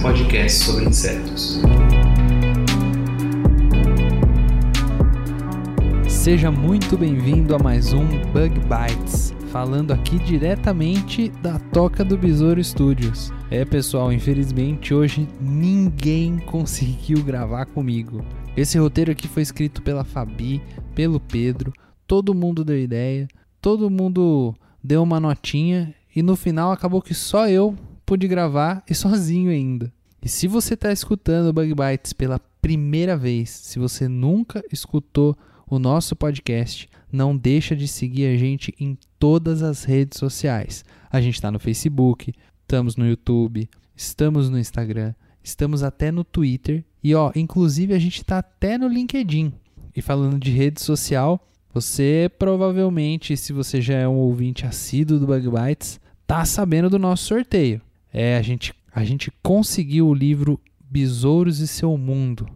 podcast sobre insetos. Seja muito bem-vindo a mais um Bug Bites, falando aqui diretamente da Toca do Besouro Studios. É, pessoal, infelizmente hoje ninguém conseguiu gravar comigo. Esse roteiro aqui foi escrito pela Fabi, pelo Pedro, todo mundo deu ideia, todo mundo deu uma notinha e no final acabou que só eu pude gravar e sozinho ainda. E se você está escutando o Bug Bites pela primeira vez, se você nunca escutou o nosso podcast, não deixa de seguir a gente em todas as redes sociais. A gente está no Facebook, estamos no YouTube, estamos no Instagram, estamos até no Twitter e ó, inclusive a gente está até no LinkedIn. E falando de rede social, você provavelmente, se você já é um ouvinte assíduo do Bug Bites, tá sabendo do nosso sorteio. É, a gente, a gente conseguiu o livro Besouros e Seu Mundo.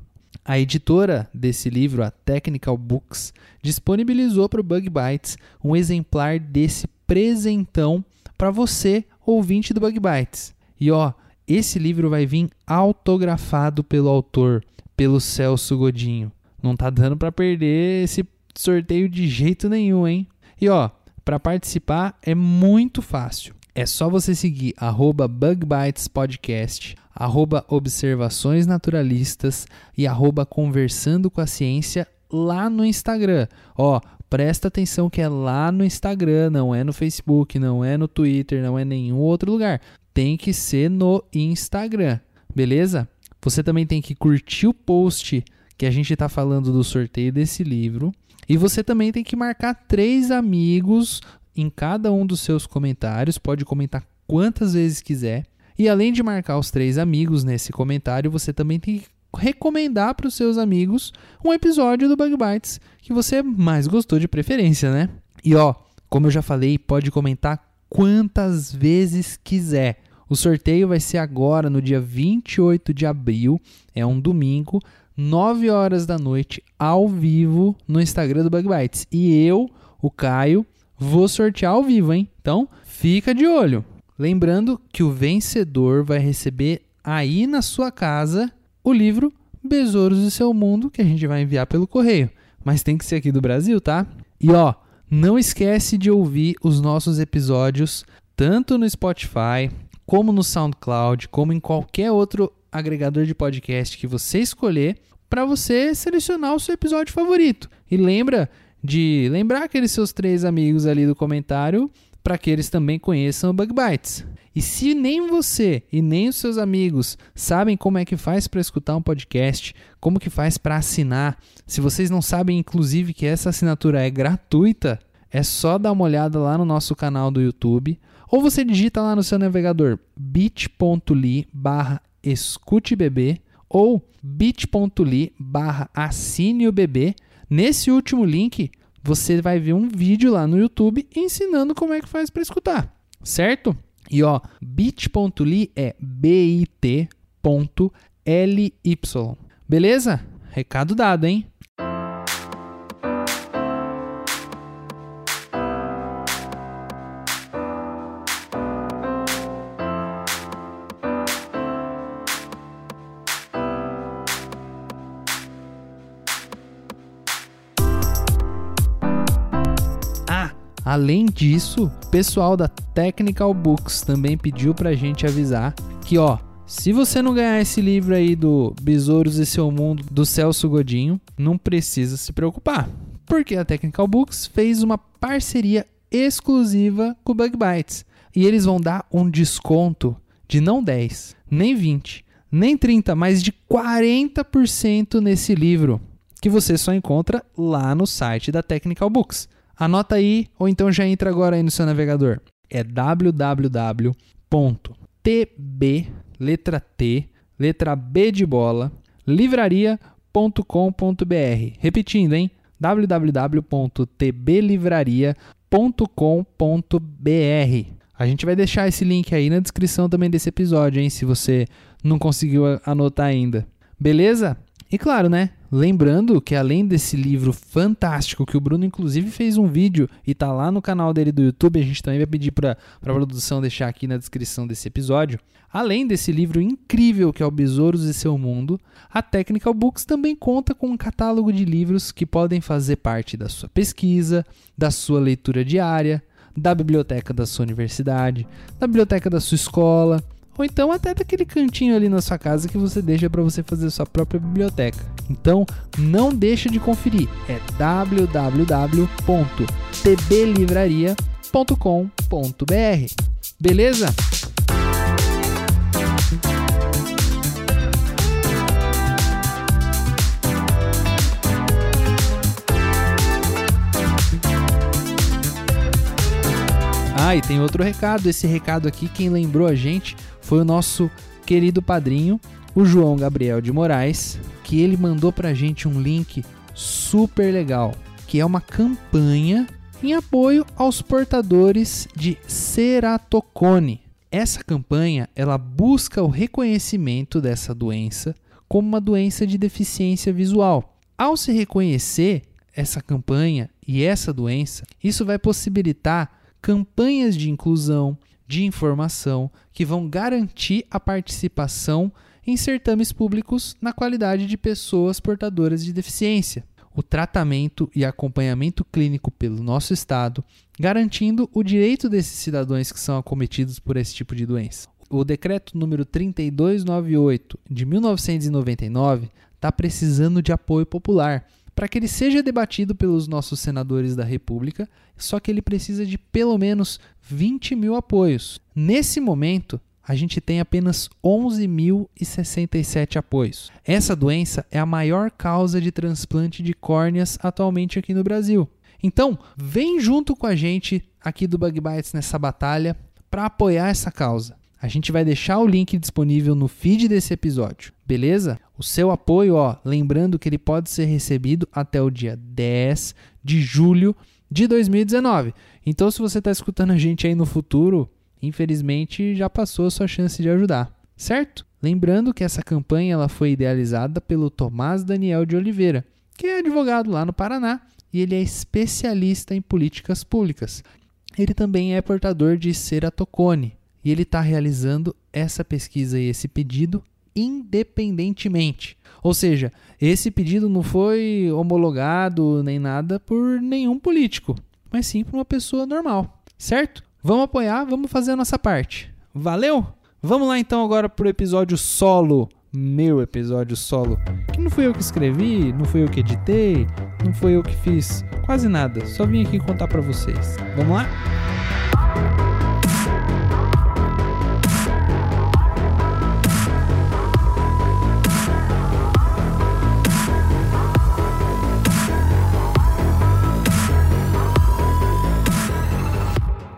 A editora desse livro, a Technical Books, disponibilizou para o Bug Bites um exemplar desse presentão para você, ouvinte do Bug Bites. E ó, esse livro vai vir autografado pelo autor, pelo Celso Godinho. Não tá dando para perder esse sorteio de jeito nenhum, hein? E ó, para participar é muito fácil. É só você seguir arroba bugbytespodcast, arroba observações naturalistas e arroba conversando com a ciência lá no Instagram. Ó, presta atenção que é lá no Instagram, não é no Facebook, não é no Twitter, não é nenhum outro lugar. Tem que ser no Instagram, beleza? Você também tem que curtir o post que a gente está falando do sorteio desse livro. E você também tem que marcar três amigos em cada um dos seus comentários. Pode comentar quantas vezes quiser. E além de marcar os três amigos nesse comentário, você também tem que recomendar para os seus amigos um episódio do Bug Bites que você mais gostou de preferência, né? E ó, como eu já falei, pode comentar quantas vezes quiser. O sorteio vai ser agora no dia 28 de abril, é um domingo, 9 horas da noite, ao vivo, no Instagram do Bug Bites. E eu, o Caio, vou sortear ao vivo, hein? Então, fica de olho. Lembrando que o vencedor vai receber aí na sua casa o livro Besouros do Seu Mundo, que a gente vai enviar pelo correio. Mas tem que ser aqui do Brasil, tá? E ó, não esquece de ouvir os nossos episódios tanto no Spotify, como no SoundCloud, como em qualquer outro agregador de podcast que você escolher, para você selecionar o seu episódio favorito. E lembra de lembrar aqueles seus três amigos ali do comentário para que eles também conheçam o Bug Bites. E se nem você e nem os seus amigos sabem como é que faz para escutar um podcast, como que faz para assinar, se vocês não sabem inclusive que essa assinatura é gratuita, é só dar uma olhada lá no nosso canal do YouTube, ou você digita lá no seu navegador bit.ly barra ou bit.ly barra. Nesse último link, você vai ver um vídeo lá no YouTube ensinando como é que faz para escutar, certo? E ó, bit.ly é bit.ly. Beleza? Recado dado, hein? Além disso, o pessoal da Technical Books também pediu pra gente avisar que, ó, se você não ganhar esse livro aí do Besouros e Seu Mundo do Celso Godinho, não precisa se preocupar, porque a Technical Books fez uma parceria exclusiva com o Bug Bites e eles vão dar um desconto de não 10, nem 20, nem 30, mas de 40% nesse livro, que você só encontra lá no site da Technical Books. Anota aí, ou então já entra agora aí no seu navegador. É tb, letra T, letra B de bola, livraria.com.br. Repetindo, hein? www.tblivraria.com.br. A gente vai deixar esse link aí na descrição também desse episódio, hein? Se você não conseguiu anotar ainda. Beleza? E claro, né? Lembrando que além desse livro fantástico, que o Bruno inclusive fez um vídeo e tá lá no canal dele do YouTube, a gente também vai pedir para a produção deixar aqui na descrição desse episódio. Além desse livro incrível que é o Besouros e Seu Mundo, a Technical Books também conta com um catálogo de livros que podem fazer parte da sua pesquisa, da sua leitura diária, da biblioteca da sua universidade, da biblioteca da sua escola, ou então até daquele cantinho ali na sua casa que você deixa para você fazer sua própria biblioteca. Então, não deixa de conferir. É www.tblivraria.com.br. Beleza? Ah, e tem outro recado. Esse recado aqui, quem lembrou a gente foi o nosso querido padrinho, o João Gabriel de Moraes, que ele mandou pra gente um link super legal, que é uma campanha em apoio aos portadores de ceratocone. Essa campanha, ela busca o reconhecimento dessa doença como uma doença de deficiência visual. Ao se reconhecer essa campanha e essa doença, isso vai possibilitar campanhas de inclusão, de informação que vão garantir a participação em certames públicos na qualidade de pessoas portadoras de deficiência, o tratamento e acompanhamento clínico pelo nosso Estado, garantindo o direito desses cidadãos que são acometidos por esse tipo de doença. O decreto número 3298 de 1999 está precisando de apoio popular para que ele seja debatido pelos nossos senadores da República, só que ele precisa de pelo menos 20 mil apoios. Nesse momento, a gente tem apenas 11.067 apoios. Essa doença é a maior causa de transplante de córneas atualmente aqui no Brasil. Então, vem junto com a gente aqui do Bug Bites nessa batalha para apoiar essa causa. A gente vai deixar o link disponível no feed desse episódio, beleza? O seu apoio, ó, lembrando que ele pode ser recebido até o dia 10 de julho de 2019. Então, se você está escutando a gente aí no futuro, infelizmente já passou a sua chance de ajudar, certo? Lembrando que essa campanha ela foi idealizada pelo Tomás Daniel de Oliveira, que é advogado lá no Paraná e ele é especialista em políticas públicas. Ele também é portador de ceratocone e ele está realizando essa pesquisa e esse pedido independentemente. Ou seja, esse pedido não foi homologado nem nada por nenhum político, mas sim por uma pessoa normal, certo? Vamos apoiar, vamos fazer a nossa parte. Valeu? Vamos lá então agora pro episódio solo, meu episódio solo, que não fui eu que escrevi, não fui eu que editei, não fui eu que fiz quase nada, só vim aqui contar para vocês. Vamos lá?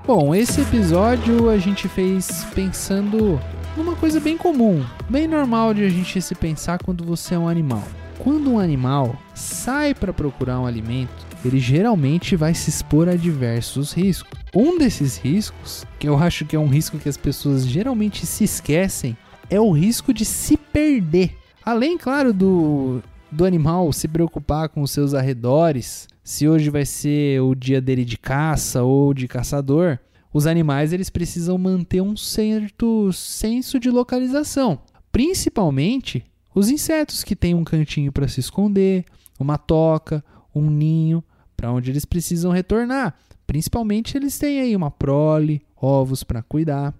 Bom, esse episódio a gente fez pensando numa coisa bem comum, bem normal de a gente se pensar quando você é um animal. Quando um animal sai para procurar um alimento, ele geralmente vai se expor a diversos riscos. Um desses riscos, que eu acho que é um risco que as pessoas geralmente se esquecem, é o risco de se perder. Além, claro, do, do animal se preocupar com os seus arredores, se hoje vai ser o dia dele de caça ou de caçador, os animais eles precisam manter um certo senso de localização, principalmente os insetos que têm um cantinho para se esconder, uma toca, um ninho para onde eles precisam retornar. Principalmente eles têm aí uma prole, ovos para cuidar.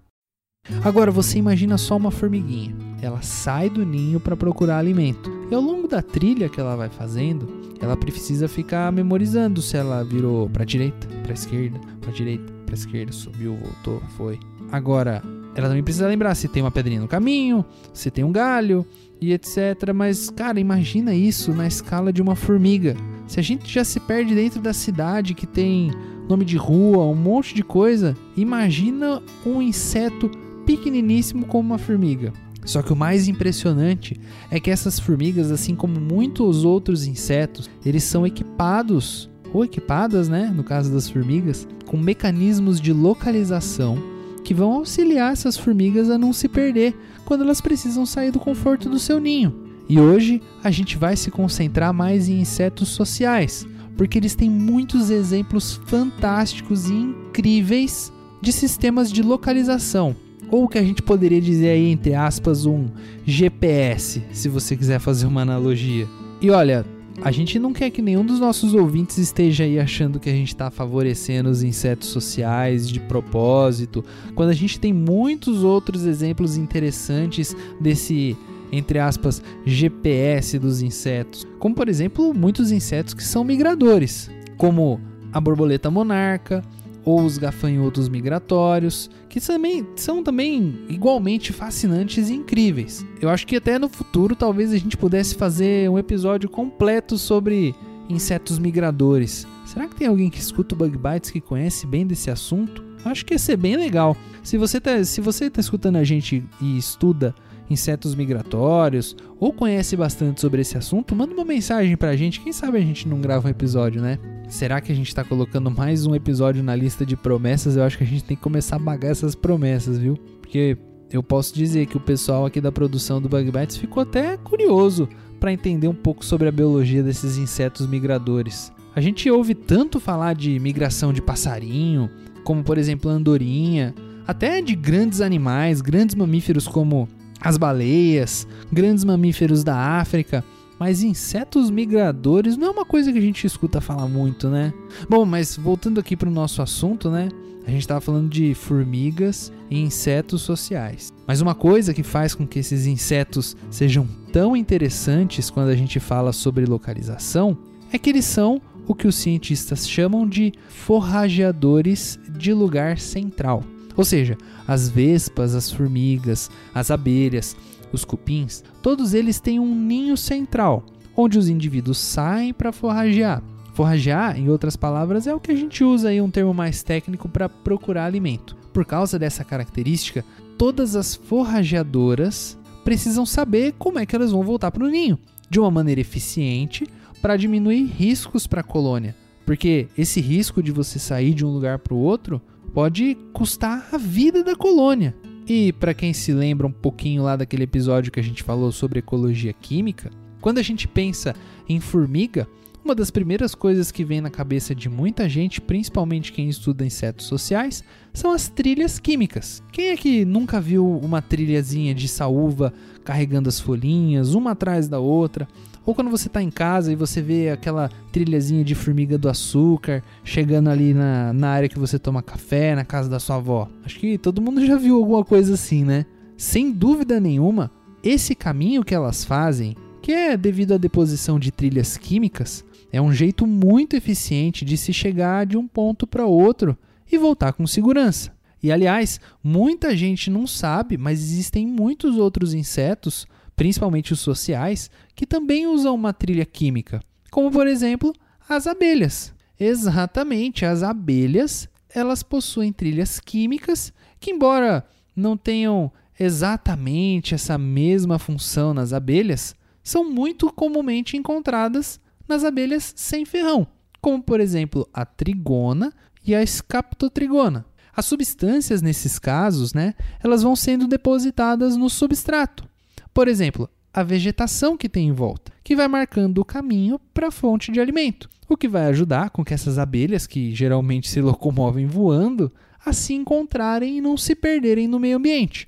Agora você imagina só uma formiguinha. Ela sai do ninho para procurar alimento. E ao longo da trilha que ela vai fazendo, ela precisa ficar memorizando se ela virou para direita, para esquerda, para direita, para esquerda, subiu, voltou, foi. Agora, ela também precisa lembrar se tem uma pedrinha no caminho, se tem um galho e etc. Mas, cara, imagina isso na escala de uma formiga. Se a gente já se perde dentro da cidade que tem nome de rua, um monte de coisa, imagina um inseto pequeniníssimo como uma formiga. Só que o mais impressionante é que essas formigas, assim como muitos outros insetos, eles são equipados ou equipadas, né, no caso das formigas, com mecanismos de localização que vão auxiliar essas formigas a não se perder quando elas precisam sair do conforto do seu ninho. E hoje a gente vai se concentrar mais em insetos sociais, porque eles têm muitos exemplos fantásticos e incríveis de sistemas de localização, ou o que a gente poderia dizer aí entre aspas um GPS, se você quiser fazer uma analogia. E olha, a gente não quer que nenhum dos nossos ouvintes esteja aí achando que a gente está favorecendo os insetos sociais de propósito, quando a gente tem muitos outros exemplos interessantes desse entre aspas, GPS dos insetos, como por exemplo muitos insetos que são migradores, como a borboleta monarca ou os gafanhotos migratórios, que também são também igualmente fascinantes e incríveis. Eu acho que até no futuro talvez a gente pudesse fazer um episódio completo sobre insetos migradores. Será que tem alguém que escuta o Bug Bites que conhece bem desse assunto? Acho que ia ser bem legal. Se você está se você tá escutando a gente e estuda insetos migratórios ou conhece bastante sobre esse assunto, manda uma mensagem pra gente. Quem sabe a gente não grava um episódio, né? Será que a gente tá colocando mais um episódio na lista de promessas? Eu acho que a gente tem que começar a bagar essas promessas, viu? Porque eu posso dizer que o pessoal aqui da produção do Bug Bites ficou até curioso para entender um pouco sobre a biologia desses insetos migradores. A gente ouve tanto falar de migração de passarinho, como por exemplo andorinha, até de grandes animais, grandes mamíferos como as baleias, grandes mamíferos da África, mas insetos migradores não é uma coisa que a gente escuta falar muito, né? Bom, mas voltando aqui para o nosso assunto, né? A gente estava falando de formigas e insetos sociais. Mas uma coisa que faz com que esses insetos sejam tão interessantes quando a gente fala sobre localização é que eles são o que os cientistas chamam de forrageadores de lugar central. Ou seja, as vespas, as formigas, as abelhas, os cupins, todos eles têm um ninho central, onde os indivíduos saem para forragear. Forragear, em outras palavras, é o que a gente usa aí um termo mais técnico para procurar alimento. Por causa dessa característica, todas as forrageadoras precisam saber como é que elas vão voltar para o ninho, de uma maneira eficiente para diminuir riscos para a colônia. Porque esse risco de você sair de um lugar para o outro pode custar a vida da colônia. E para quem se lembra um pouquinho lá daquele episódio que a gente falou sobre ecologia química, quando a gente pensa em formiga, uma das primeiras coisas que vem na cabeça de muita gente, principalmente quem estuda insetos sociais, são as trilhas químicas. Quem é que nunca viu uma trilhazinha de saúva carregando as folhinhas, uma atrás da outra? Ou quando você está em casa e você vê aquela trilhazinha de formiga do açúcar chegando ali na, na área que você toma café, na casa da sua avó. Acho que todo mundo já viu alguma coisa assim, né? Sem dúvida nenhuma, esse caminho que elas fazem, que é devido à deposição de trilhas químicas, é um jeito muito eficiente de se chegar de um ponto para outro e voltar com segurança. E aliás, muita gente não sabe, mas existem muitos outros insetos principalmente os sociais, que também usam uma trilha química, como por exemplo as abelhas. Exatamente, as abelhas elas possuem trilhas químicas que, embora não tenham exatamente essa mesma função nas abelhas, são muito comumente encontradas nas abelhas sem ferrão, como por exemplo a trigona e a escaptotrigona. As substâncias nesses casos, né, elas vão sendo depositadas no substrato, por exemplo, a vegetação que tem em volta, que vai marcando o caminho para a fonte de alimento, o que vai ajudar com que essas abelhas, que geralmente se locomovem voando, a se encontrarem e não se perderem no meio ambiente.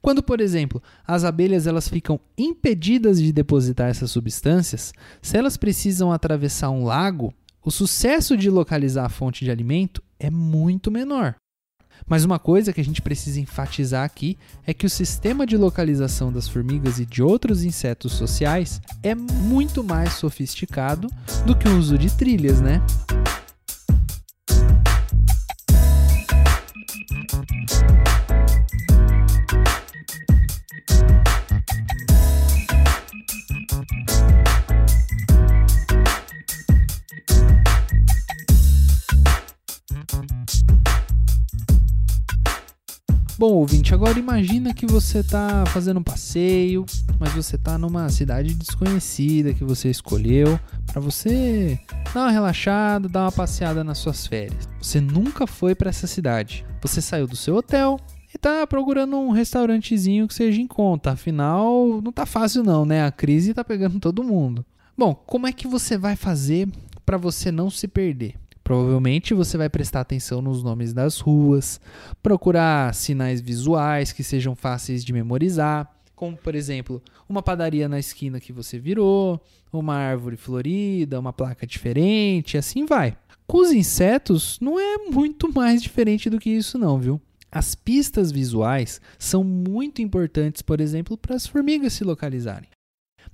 Quando, por exemplo, as abelhas elas ficam impedidas de depositar essas substâncias, se elas precisam atravessar um lago, o sucesso de localizar a fonte de alimento é muito menor. Mas uma coisa que a gente precisa enfatizar aqui é que o sistema de localização das formigas e de outros insetos sociais é muito mais sofisticado do que o uso de trilhas, né? Bom, ouvinte, agora imagina que você está fazendo um passeio, mas você está numa cidade desconhecida que você escolheu para você dar uma relaxada, dar uma passeada nas suas férias. Você nunca foi para essa cidade. Você saiu do seu hotel, e tá procurando um restaurantezinho que seja em conta. Afinal, não tá fácil não, né? A crise tá pegando todo mundo. Bom, como é que você vai fazer para você não se perder? Provavelmente você vai prestar atenção nos nomes das ruas, procurar sinais visuais que sejam fáceis de memorizar, como por exemplo, uma padaria na esquina que você virou, uma árvore florida, uma placa diferente, assim vai. Com os insetos, não é muito mais diferente do que isso, não, viu? As pistas visuais são muito importantes, por exemplo, para as formigas se localizarem.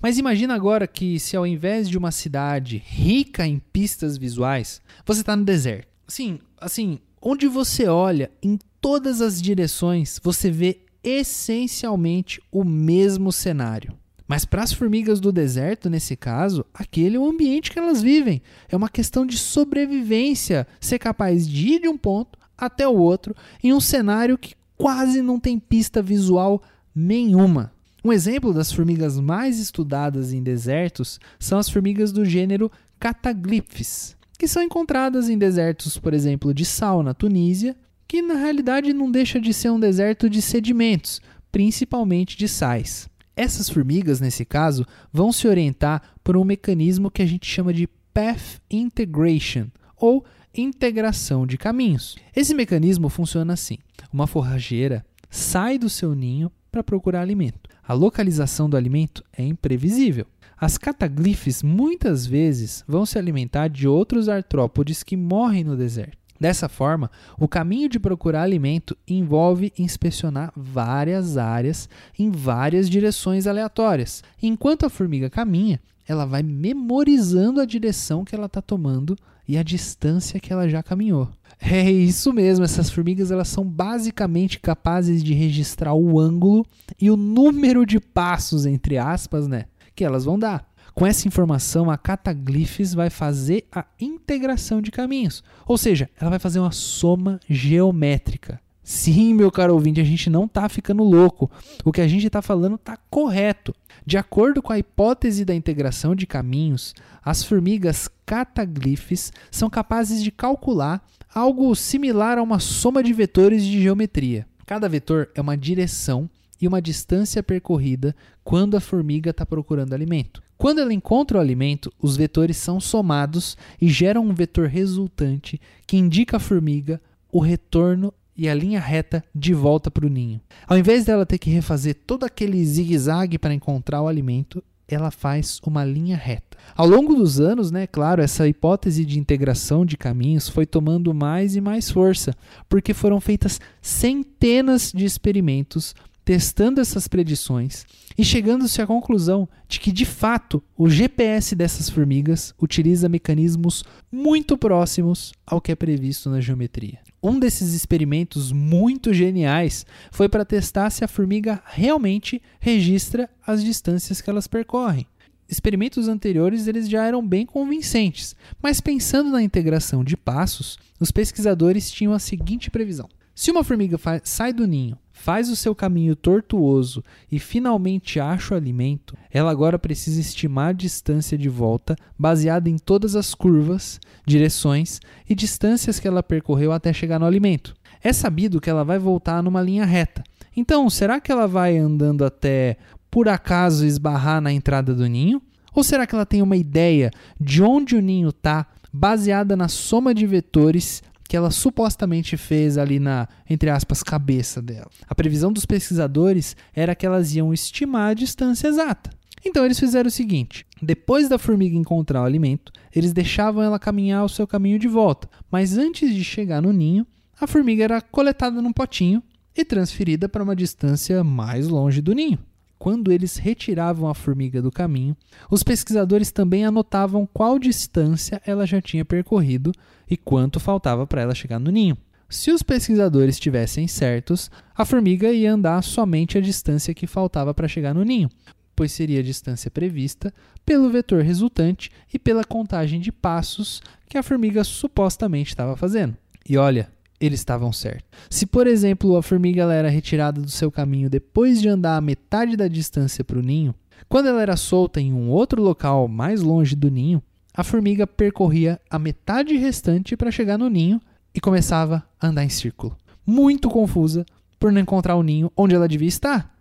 Mas imagina agora que se ao invés de uma cidade rica em pistas visuais, você está no deserto. Sim, assim, onde você olha em todas as direções, você vê essencialmente o mesmo cenário. Mas para as formigas do deserto, nesse caso, aquele é o ambiente que elas vivem. É uma questão de sobrevivência, ser capaz de ir de um ponto até o outro em um cenário que quase não tem pista visual nenhuma. Um exemplo das formigas mais estudadas em desertos são as formigas do gênero Cataglyphs, que são encontradas em desertos, por exemplo, de sal na Tunísia, que na realidade não deixa de ser um deserto de sedimentos, principalmente de sais. Essas formigas, nesse caso, vão se orientar por um mecanismo que a gente chama de Path Integration, ou integração de caminhos. Esse mecanismo funciona assim: uma forrageira sai do seu ninho para procurar alimento. A localização do alimento é imprevisível. As cataglifes muitas vezes vão se alimentar de outros artrópodes que morrem no deserto. Dessa forma, o caminho de procurar alimento envolve inspecionar várias áreas em várias direções aleatórias. Enquanto a formiga caminha, ela vai memorizando a direção que ela está tomando e a distância que ela já caminhou. É isso mesmo, essas formigas elas são basicamente capazes de registrar o ângulo e o número de passos, entre aspas, né, que elas vão dar. Com essa informação, a Cataglyphs vai fazer a integração de caminhos, ou seja, ela vai fazer uma soma geométrica. Sim, meu caro ouvinte, a gente não está ficando louco. O que a gente está falando está correto. De acordo com a hipótese da integração de caminhos, as formigas cataglifes são capazes de calcular algo similar a uma soma de vetores de geometria. Cada vetor é uma direção e uma distância percorrida quando a formiga está procurando alimento. Quando ela encontra o alimento, os vetores são somados e geram um vetor resultante que indica à formiga o retorno e a linha reta de volta para o ninho. Ao invés dela ter que refazer todo aquele zigue-zague para encontrar o alimento, ela faz uma linha reta. Ao longo dos anos, né, claro, essa hipótese de integração de caminhos foi tomando mais e mais força, porque foram feitas centenas de experimentos testando essas predições e chegando-se à conclusão de que, de fato, o GPS dessas formigas utiliza mecanismos muito próximos ao que é previsto na geometria. Um desses experimentos muito geniais foi para testar se a formiga realmente registra as distâncias que elas percorrem. Experimentos anteriores eles já eram bem convincentes, mas pensando na integração de passos, os pesquisadores tinham a seguinte previsão: se uma formiga sai do ninho, faz o seu caminho tortuoso e finalmente acha o alimento, ela agora precisa estimar a distância de volta baseada em todas as curvas, direções e distâncias que ela percorreu até chegar no alimento. É sabido que ela vai voltar numa linha reta. Então, será que ela vai andando até por acaso esbarrar na entrada do ninho? Ou será que ela tem uma ideia de onde o ninho está, baseada na soma de vetores que ela supostamente fez ali na, entre aspas, cabeça dela. A previsão dos pesquisadores era que elas iam estimar a distância exata. Então eles fizeram o seguinte: depois da formiga encontrar o alimento, eles deixavam ela caminhar o seu caminho de volta, mas antes de chegar no ninho, a formiga era coletada num potinho e transferida para uma distância mais longe do ninho. Quando eles retiravam a formiga do caminho, os pesquisadores também anotavam qual distância ela já tinha percorrido e quanto faltava para ela chegar no ninho. Se os pesquisadores estivessem certos, a formiga ia andar somente a distância que faltava para chegar no ninho, pois seria a distância prevista pelo vetor resultante e pela contagem de passos que a formiga supostamente estava fazendo. E olha, eles estavam certos. Se, por exemplo, a formiga era retirada do seu caminho depois de andar a metade da distância para o ninho, quando ela era solta em um outro local mais longe do ninho, a formiga percorria a metade restante para chegar no ninho e começava a andar em círculo, muito confusa por não encontrar o ninho onde ela devia estar.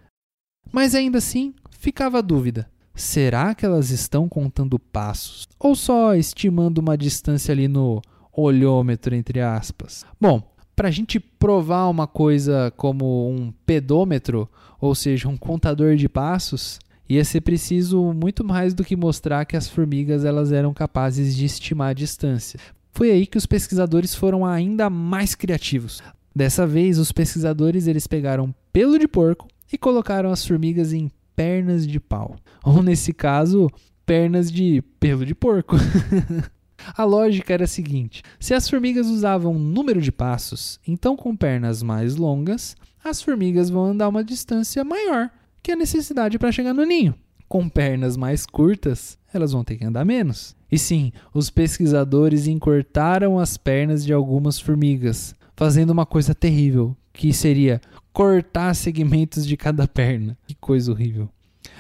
Mas ainda assim, ficava a dúvida: será que elas estão contando passos ou só estimando uma distância ali no olhômetro entre aspas? Bom, para a gente provar uma coisa como um pedômetro, ou seja, um contador de passos, ia ser preciso muito mais do que mostrar que as formigas elas eram capazes de estimar a distância. Foi aí que os pesquisadores foram ainda mais criativos. Dessa vez, os pesquisadores eles pegaram pelo de porco e colocaram as formigas em pernas de pau, ou nesse caso, pernas de pelo de porco. A lógica era a seguinte: se as formigas usavam um número de passos, então com pernas mais longas, as formigas vão andar uma distância maior que a necessidade para chegar no ninho. Com pernas mais curtas, elas vão ter que andar menos. E sim, os pesquisadores encurtaram as pernas de algumas formigas, fazendo uma coisa terrível, que seria cortar segmentos de cada perna. Que coisa horrível.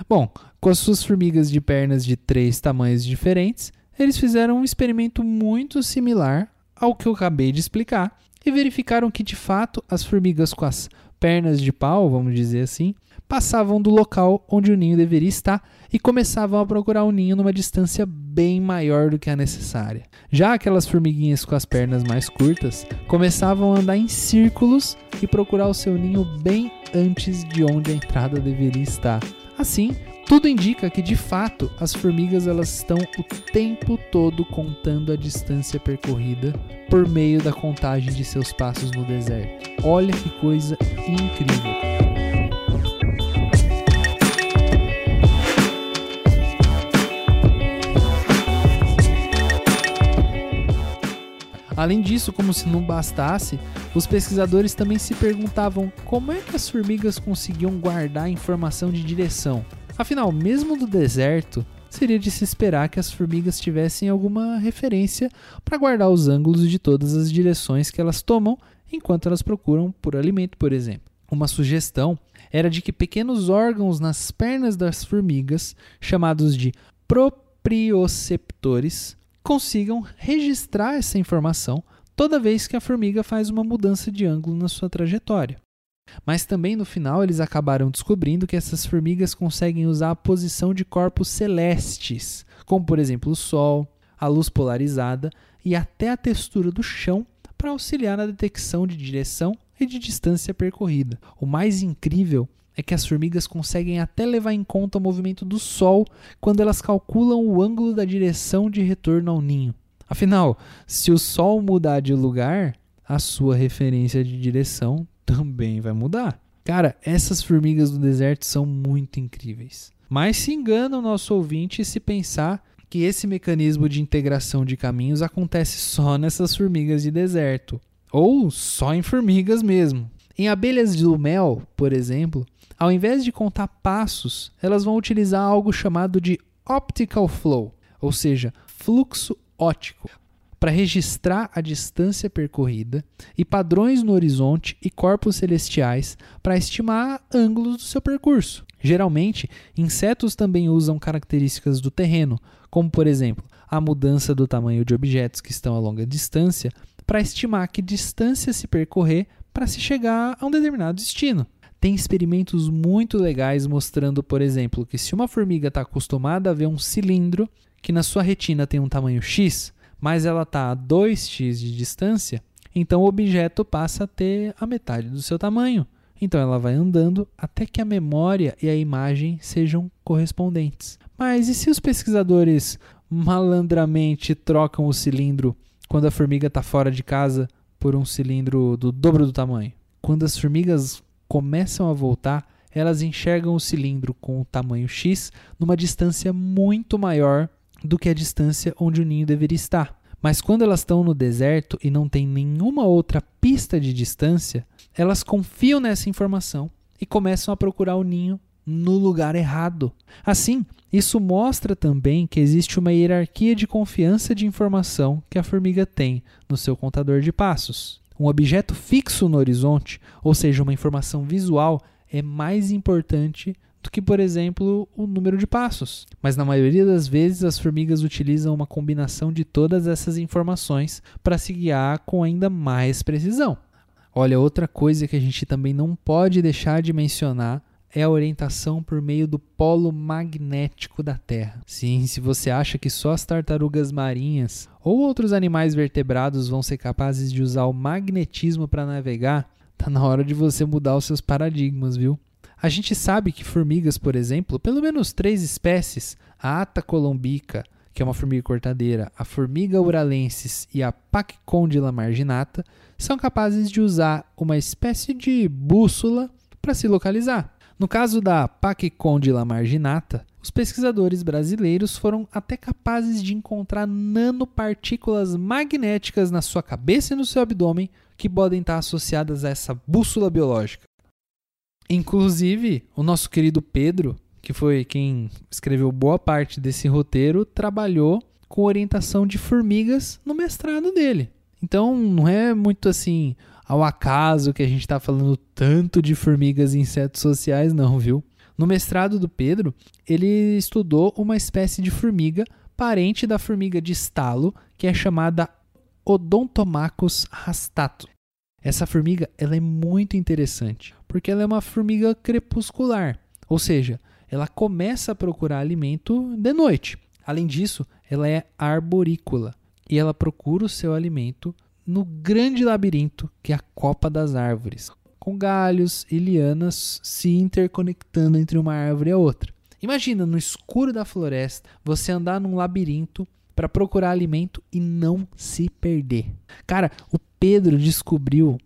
Bom, com as suas formigas de pernas de três tamanhos diferentes, eles fizeram um experimento muito similar ao que eu acabei de explicar e verificaram que de fato as formigas com as pernas de pau, vamos dizer assim, passavam do local onde o ninho deveria estar e começavam a procurar o ninho numa distância bem maior do que a necessária. Já aquelas formiguinhas com as pernas mais curtas começavam a andar em círculos e procurar o seu ninho bem antes de onde a entrada deveria estar. Assim, tudo indica que de fato as formigas elas estão o tempo todo contando a distância percorrida por meio da contagem de seus passos no deserto. Olha que coisa incrível. Além disso, como se não bastasse, os pesquisadores também se perguntavam como é que as formigas conseguiam guardar informação de direção. Afinal, mesmo no deserto, seria de se esperar que as formigas tivessem alguma referência para guardar os ângulos de todas as direções que elas tomam enquanto elas procuram por alimento, por exemplo. Uma sugestão era de que pequenos órgãos nas pernas das formigas, chamados de proprioceptores, consigam registrar essa informação toda vez que a formiga faz uma mudança de ângulo na sua trajetória. Mas também no final eles acabaram descobrindo que essas formigas conseguem usar a posição de corpos celestes, como por exemplo o Sol, a luz polarizada e até a textura do chão para auxiliar na detecção de direção e de distância percorrida. O mais incrível é que as formigas conseguem até levar em conta o movimento do Sol quando elas calculam o ângulo da direção de retorno ao ninho. Afinal, se o Sol mudar de lugar, a sua referência de direção também vai mudar. Cara, essas formigas do deserto são muito incríveis. Mas se engana o nosso ouvinte se pensar que esse mecanismo de integração de caminhos acontece só nessas formigas de deserto, ou só em formigas mesmo. Em abelhas do mel, por exemplo, ao invés de contar passos, elas vão utilizar algo chamado de optical flow, ou seja, fluxo óptico para registrar a distância percorrida e padrões no horizonte e corpos celestiais para estimar ângulos do seu percurso. Geralmente, insetos também usam características do terreno, como por exemplo, a mudança do tamanho de objetos que estão a longa distância, para estimar que distância se percorrer para se chegar a um determinado destino. Tem experimentos muito legais mostrando, por exemplo, que se uma formiga está acostumada a ver um cilindro que na sua retina tem um tamanho X, mas ela está a 2x de distância, então o objeto passa a ter a metade do seu tamanho. Então ela vai andando até que a memória e a imagem sejam correspondentes. Mas e se os pesquisadores malandramente trocam o cilindro quando a formiga está fora de casa por um cilindro do dobro do tamanho? Quando as formigas começam a voltar, elas enxergam o cilindro com o tamanho X numa distância muito maior do que a distância onde o ninho deveria estar. Mas quando elas estão no deserto e não tem nenhuma outra pista de distância, elas confiam nessa informação e começam a procurar o ninho no lugar errado. Assim, isso mostra também que existe uma hierarquia de confiança de informação que a formiga tem no seu contador de passos. um objeto fixo no horizonte, ou seja, uma informação visual, é mais importante do que, por exemplo, o número de passos. Mas na maioria das vezes, as formigas utilizam uma combinação de todas essas informações para se guiar com ainda mais precisão. Olha, outra coisa que a gente também não pode deixar de mencionar é a orientação por meio do polo magnético da Terra. Sim, se você acha que só as tartarugas marinhas ou outros animais vertebrados vão ser capazes de usar o magnetismo para navegar, tá na hora de você mudar os seus paradigmas, viu? A gente sabe que formigas, por exemplo, pelo menos três espécies, a Ata colombica, que é uma formiga cortadeira, a formiga uralensis e a Pachycondyla marginata, são capazes de usar uma espécie de bússola para se localizar. No caso da Pachycondyla marginata, os pesquisadores brasileiros foram até capazes de encontrar nanopartículas magnéticas na sua cabeça e no seu abdômen que podem estar associadas a essa bússola biológica. Inclusive, o nosso querido Pedro, que foi quem escreveu boa parte desse roteiro, trabalhou com orientação de formigas no mestrado dele. Então, não é muito assim, ao acaso que a gente está falando tanto de formigas e insetos sociais, não, viu? No mestrado do Pedro, ele estudou uma espécie de formiga parente da formiga de estalo, que é chamada Odontomachus rastatus. Essa formiga ela é muito interessante, porque ela é uma formiga crepuscular, ou seja, ela começa a procurar alimento de noite. Além disso, ela é arborícola e ela procura o seu alimento no grande labirinto que é a copa das árvores, com galhos e lianas se interconectando entre uma árvore e a outra. Imagina no escuro da floresta você andar num labirinto para procurar alimento e não se perder. Cara, o Pedro descobriu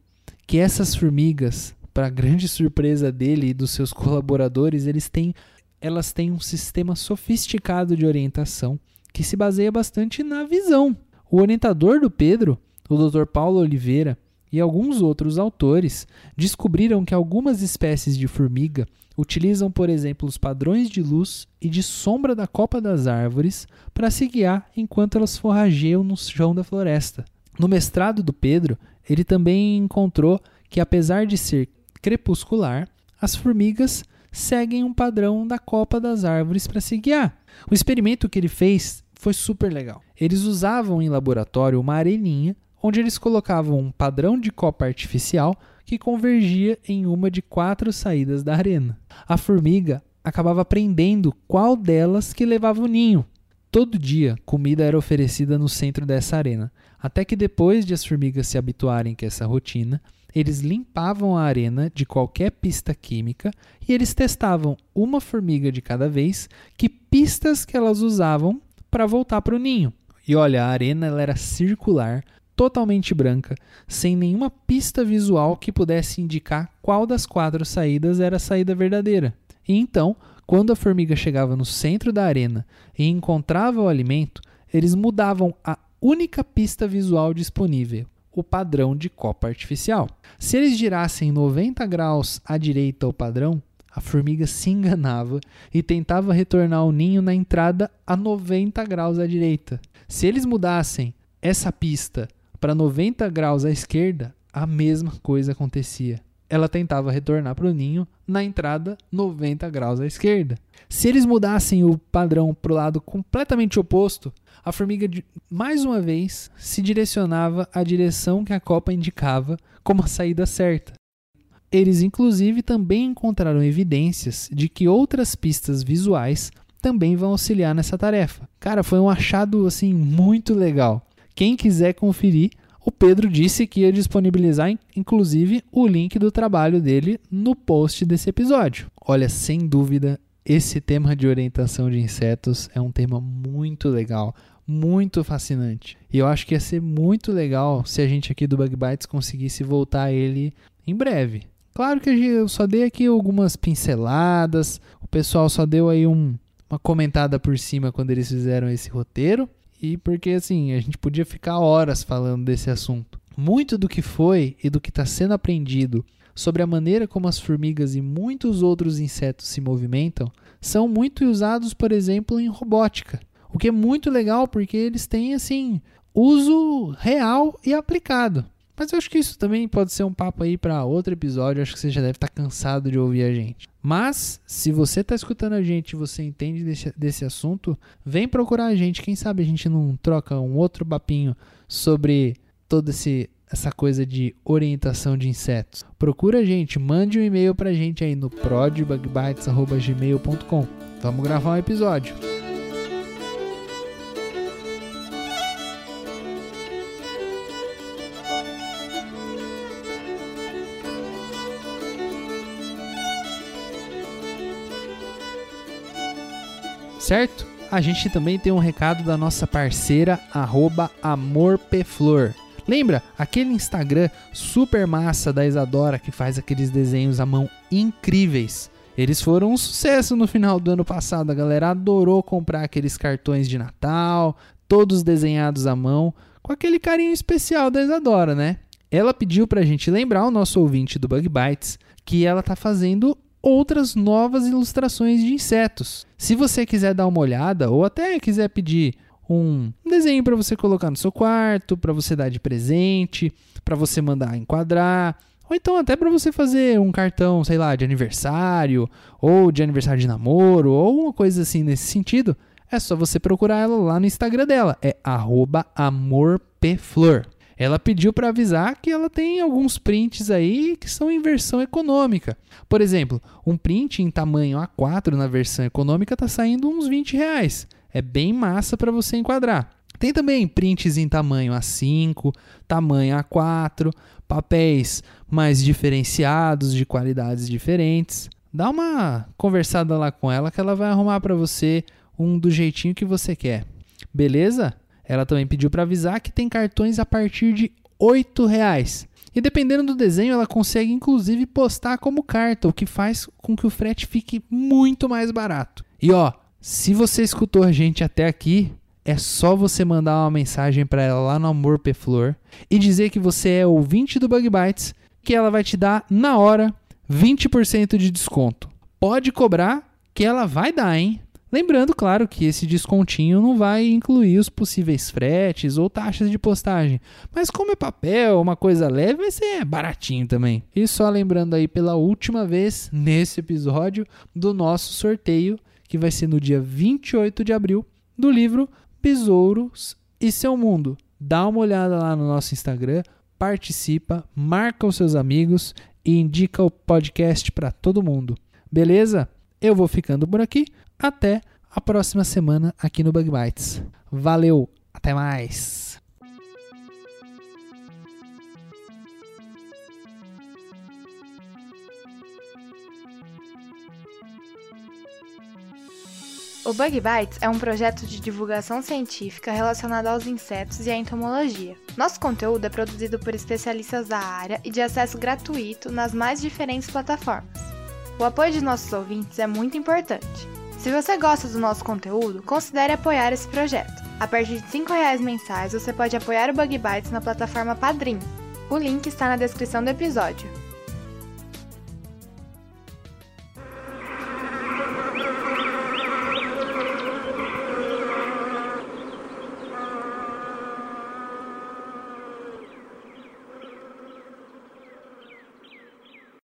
que essas formigas, para grande surpresa dele e dos seus colaboradores, eles têm, elas têm um sistema sofisticado de orientação que se baseia bastante na visão. O orientador do Pedro o Dr. Paulo Oliveira e alguns outros autores descobriram que algumas espécies de formiga utilizam, por exemplo, os padrões de luz e de sombra da copa das árvores para se guiar enquanto elas forrageiam no chão da floresta. No mestrado do Pedro, ele também encontrou que, apesar de ser crepuscular, as formigas seguem um padrão da copa das árvores para se guiar. O experimento que ele fez foi super legal. Eles usavam em laboratório uma areninha onde eles colocavam um padrão de copa artificial que convergia em uma de quatro saídas da arena. A formiga acabava aprendendo qual delas que levava o ninho. Todo dia, comida era oferecida no centro dessa arena, até que depois de as formigas se habituarem com essa rotina, eles limpavam a arena de qualquer pista química e eles testavam uma formiga de cada vez que pistas que elas usavam para voltar para o ninho. E olha, a arena ela era circular, totalmente branca, sem nenhuma pista visual que pudesse indicar qual das quatro saídas era a saída verdadeira. E então, quando a formiga chegava no centro da arena e encontrava o alimento, eles mudavam a única pista visual disponível, o padrão de copa artificial. Se eles girassem 90 graus à direita ao padrão, a formiga se enganava e tentava retornar ao ninho na entrada a 90 graus à direita. Se eles mudassem essa pista para 90 graus à esquerda, a mesma coisa acontecia. Ela tentava retornar para o ninho na entrada 90 graus à esquerda. Se eles mudassem o padrão para o lado completamente oposto, a formiga mais uma vez se direcionava à direção que a copa indicava como a saída certa. Eles, inclusive, também encontraram evidências de que outras pistas visuais também vão auxiliar nessa tarefa. Cara, foi um achado assim muito legal. Quem quiser conferir, o Pedro disse que ia disponibilizar, inclusive, o link do trabalho dele no post desse episódio. Olha, sem dúvida, esse tema de orientação de insetos é um tema muito legal, muito fascinante. E eu acho que ia ser muito legal se a gente aqui do Bug Bites conseguisse voltar a ele em breve. Claro que eu só dei aqui algumas pinceladas, o pessoal só deu aí um, uma comentada por cima quando eles fizeram esse roteiro e porque assim, a gente podia ficar horas falando desse assunto. Muito do que foi e do que está sendo aprendido sobre a maneira como as formigas e muitos outros insetos se movimentam são muito usados, por exemplo, em robótica. O que é muito legal porque eles têm assim uso real e aplicado. Mas eu acho que isso também pode ser um papo aí para outro episódio. Eu acho que você já deve estar tá cansado de ouvir a gente. Mas, se você está escutando a gente e você entende desse, desse assunto, vem procurar a gente. Quem sabe a gente não troca um outro papinho sobre toda essa coisa de orientação de insetos. Procura a gente, mande um e-mail para a gente aí no prodbugbytes.gmail.com. Vamos gravar um episódio. Certo? A gente também tem um recado da nossa parceira AmorPeflor. Lembra aquele Instagram super massa da Isadora que faz aqueles desenhos à mão incríveis? Eles foram um sucesso no final do ano passado. A galera adorou comprar aqueles cartões de Natal, todos desenhados à mão, com aquele carinho especial da Isadora, né? Ela pediu pra gente lembrar o nosso ouvinte do Bug Bites que ela tá fazendo outras novas ilustrações de insetos. Se você quiser dar uma olhada ou até quiser pedir um desenho para você colocar no seu quarto, para você dar de presente, para você mandar enquadrar, ou então até para você fazer um cartão, sei lá, de aniversário, ou de aniversário de namoro, ou uma coisa assim nesse sentido, é só você procurar ela lá no Instagram dela, é amorpflor. Ela pediu para avisar que ela tem alguns prints aí que são em versão econômica. Por exemplo, um print em tamanho A4 na versão econômica está saindo uns 20 reais. É bem massa para você enquadrar. Tem também prints em tamanho A5, tamanho A4, papéis mais diferenciados, de qualidades diferentes. Dá uma conversada lá com ela que ela vai arrumar para você um do jeitinho que você quer. Beleza? Ela também pediu para avisar que tem cartões a partir de R$ reais. E dependendo do desenho, ela consegue inclusive postar como carta, o que faz com que o frete fique muito mais barato. E ó, se você escutou a gente até aqui, é só você mandar uma mensagem para ela lá no Amor Peflor e dizer que você é ouvinte do Bug Bites, que ela vai te dar na hora 20% de desconto. Pode cobrar que ela vai dar, hein? Lembrando, claro, que esse descontinho não vai incluir os possíveis fretes ou taxas de postagem. Mas como é papel, uma coisa leve, vai ser baratinho também. E só lembrando aí pela última vez nesse episódio do nosso sorteio, que vai ser no dia 28 de abril, do livro Besouros e Seu Mundo. Dá uma olhada lá no nosso Instagram, participa, marca os seus amigos e indica o podcast para todo mundo. Beleza? Eu vou ficando por aqui. Até a próxima semana aqui no Bug Bites. Valeu, até mais! O Bug Bites é um projeto de divulgação científica relacionado aos insetos e à entomologia. Nosso conteúdo é produzido por especialistas da área e de acesso gratuito nas mais diferentes plataformas. O apoio de nossos ouvintes é muito importante. Se você gosta do nosso conteúdo, considere apoiar esse projeto. A partir de R$ reais mensais, você pode apoiar o Bug Bites na plataforma Padrim. O link está na descrição do episódio.